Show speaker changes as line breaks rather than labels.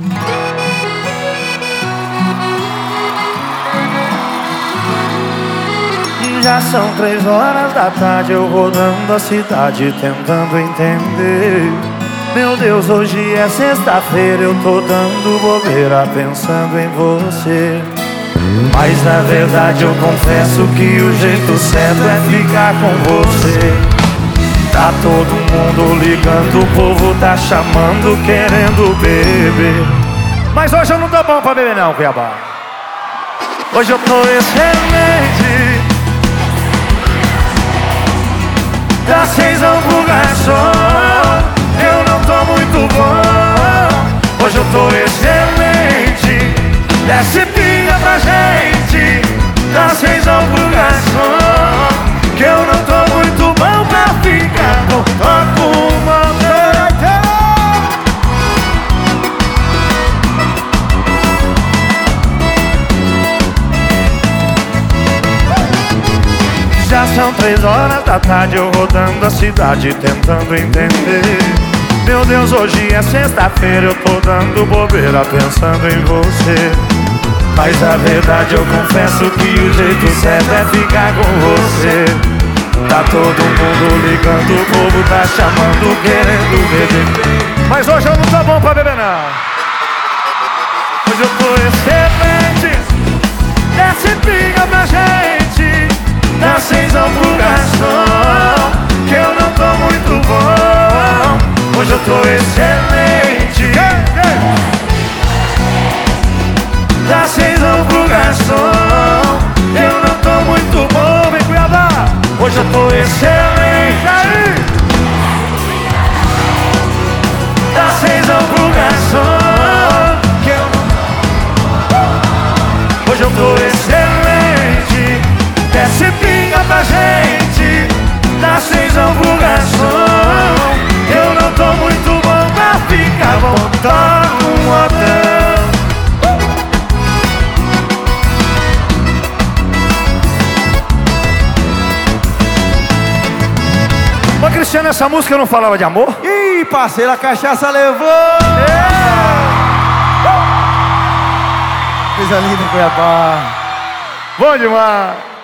Já são três horas da tarde, eu rodando a cidade tentando entender. Meu Deus, hoje é sexta-feira, eu tô dando bobeira pensando em você. Mas na verdade eu confesso que o jeito certo é ficar com você. Tá ligando, o povo tá chamando, querendo beber. Mas hoje eu não tô bom pra beber não, Cuiabá. Hoje eu tô excelente. Das seis ao garçom, eu não tô muito bom. Hoje eu tô excelente. Desce pinga pra gente, Já são três horas da tarde, eu rodando a cidade tentando entender. Meu Deus, hoje é sexta-feira, eu tô dando bobeira pensando em você. Mas a verdade eu confesso que o jeito certo é ficar com você. Tá todo mundo ligando, o povo tá chamando, querendo beber. Mas hoje eu não tô bom pra beber não. Hoje eu tô excelente, Seis ao pro garçom, que eu não tô muito bom. Hoje eu tô excelente. Dá seis ao pro garçom, eu não tô muito bom. Vem Cuiabá, hoje eu tô excelente. Dá seis ao pro garçom, que eu não... Hoje eu tô excelente. Desce pra gente Dá seis ao garçom Eu não tô muito bom pra ficar Voltar num hotel Ô Cristiano, essa música não falava de amor?
Ih, parceiro, a cachaça levou! Coisa linda, Cuiabá.
Bom demais!